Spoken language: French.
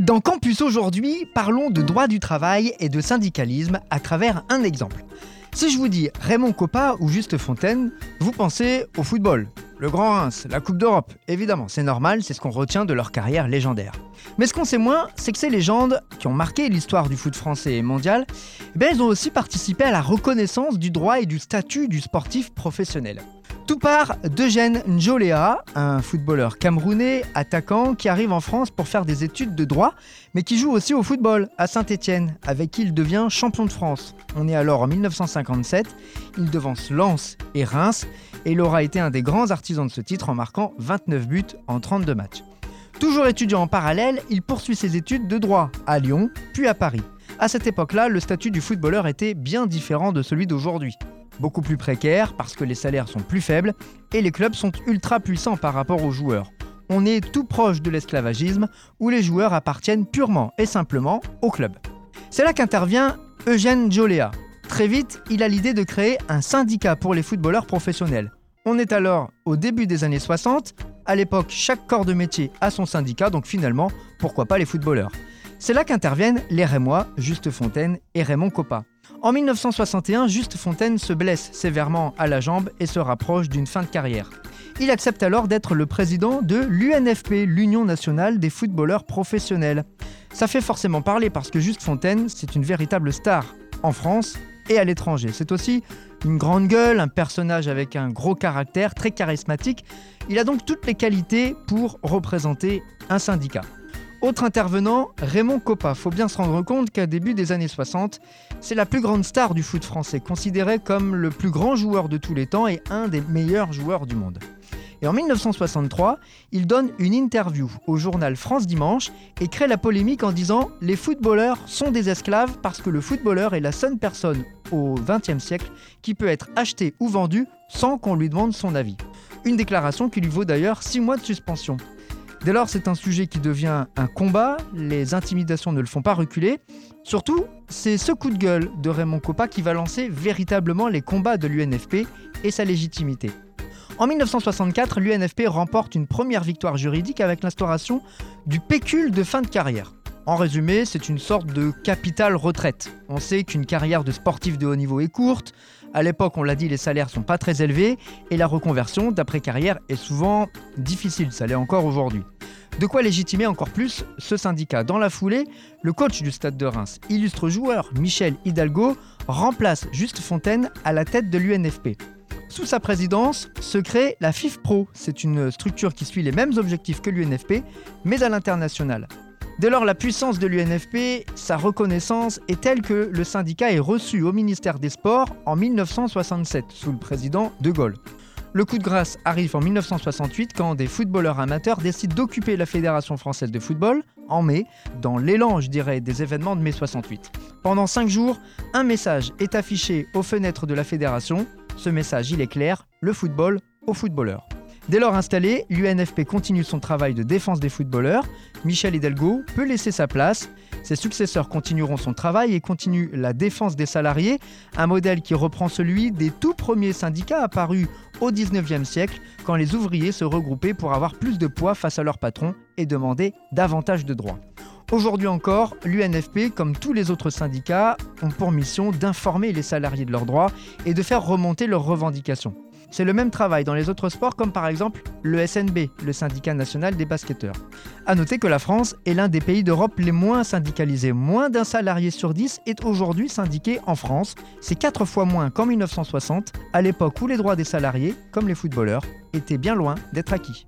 Dans Campus aujourd'hui, parlons de droit du travail et de syndicalisme à travers un exemple. Si je vous dis Raymond Coppa ou Juste Fontaine, vous pensez au football. Le Grand Reims, la Coupe d'Europe, évidemment, c'est normal, c'est ce qu'on retient de leur carrière légendaire. Mais ce qu'on sait moins, c'est que ces légendes, qui ont marqué l'histoire du foot français et mondial, eh elles ont aussi participé à la reconnaissance du droit et du statut du sportif professionnel. Tout part d'Eugène Njolea, un footballeur camerounais, attaquant, qui arrive en France pour faire des études de droit, mais qui joue aussi au football à Saint-Étienne, avec qui il devient champion de France. On est alors en 1957, il devance Lens et Reims, et il aura été un des grands artisans de ce titre en marquant 29 buts en 32 matchs. Toujours étudiant en parallèle, il poursuit ses études de droit à Lyon, puis à Paris. À cette époque-là, le statut du footballeur était bien différent de celui d'aujourd'hui beaucoup plus précaire parce que les salaires sont plus faibles et les clubs sont ultra puissants par rapport aux joueurs. On est tout proche de l'esclavagisme où les joueurs appartiennent purement et simplement au club. C'est là qu'intervient Eugène Jolea. Très vite, il a l'idée de créer un syndicat pour les footballeurs professionnels. On est alors au début des années 60. À l'époque, chaque corps de métier a son syndicat, donc finalement, pourquoi pas les footballeurs? C'est là qu'interviennent les Rémois, Juste Fontaine et Raymond Coppa. En 1961, Juste Fontaine se blesse sévèrement à la jambe et se rapproche d'une fin de carrière. Il accepte alors d'être le président de l'UNFP, l'Union nationale des footballeurs professionnels. Ça fait forcément parler parce que Juste Fontaine, c'est une véritable star en France et à l'étranger. C'est aussi une grande gueule, un personnage avec un gros caractère, très charismatique. Il a donc toutes les qualités pour représenter un syndicat. Autre intervenant, Raymond Coppa. Faut bien se rendre compte qu'à début des années 60, c'est la plus grande star du foot français, considéré comme le plus grand joueur de tous les temps et un des meilleurs joueurs du monde. Et en 1963, il donne une interview au journal France Dimanche et crée la polémique en disant Les footballeurs sont des esclaves parce que le footballeur est la seule personne au XXe siècle qui peut être acheté ou vendu sans qu'on lui demande son avis. Une déclaration qui lui vaut d'ailleurs 6 mois de suspension. Dès lors, c'est un sujet qui devient un combat, les intimidations ne le font pas reculer. Surtout, c'est ce coup de gueule de Raymond Coppa qui va lancer véritablement les combats de l'UNFP et sa légitimité. En 1964, l'UNFP remporte une première victoire juridique avec l'instauration du pécule de fin de carrière. En résumé, c'est une sorte de capital retraite. On sait qu'une carrière de sportif de haut niveau est courte, à l'époque, on l'a dit, les salaires sont pas très élevés et la reconversion d'après-carrière est souvent difficile, ça l'est encore aujourd'hui. De quoi légitimer encore plus ce syndicat. Dans la foulée, le coach du stade de Reims, illustre joueur Michel Hidalgo, remplace Juste Fontaine à la tête de l'UNFP. Sous sa présidence se crée la FIFPro. C'est une structure qui suit les mêmes objectifs que l'UNFP, mais à l'international. Dès lors, la puissance de l'UNFP, sa reconnaissance est telle que le syndicat est reçu au ministère des Sports en 1967 sous le président De Gaulle. Le coup de grâce arrive en 1968 quand des footballeurs amateurs décident d'occuper la Fédération française de football en mai, dans l'élan, je dirais, des événements de mai 68. Pendant cinq jours, un message est affiché aux fenêtres de la fédération. Ce message, il est clair, le football aux footballeurs. Dès lors installé, l'UNFP continue son travail de défense des footballeurs. Michel Hidalgo peut laisser sa place. Ses successeurs continueront son travail et continuent la défense des salariés, un modèle qui reprend celui des tout premiers syndicats apparus au 19e siècle, quand les ouvriers se regroupaient pour avoir plus de poids face à leur patron et demander davantage de droits. Aujourd'hui encore, l'UNFP, comme tous les autres syndicats, ont pour mission d'informer les salariés de leurs droits et de faire remonter leurs revendications. C'est le même travail dans les autres sports comme par exemple le SNB, le syndicat national des basketteurs. A noter que la France est l'un des pays d'Europe les moins syndicalisés. Moins d'un salarié sur 10 est aujourd'hui syndiqué en France. C'est 4 fois moins qu'en 1960, à l'époque où les droits des salariés, comme les footballeurs, étaient bien loin d'être acquis.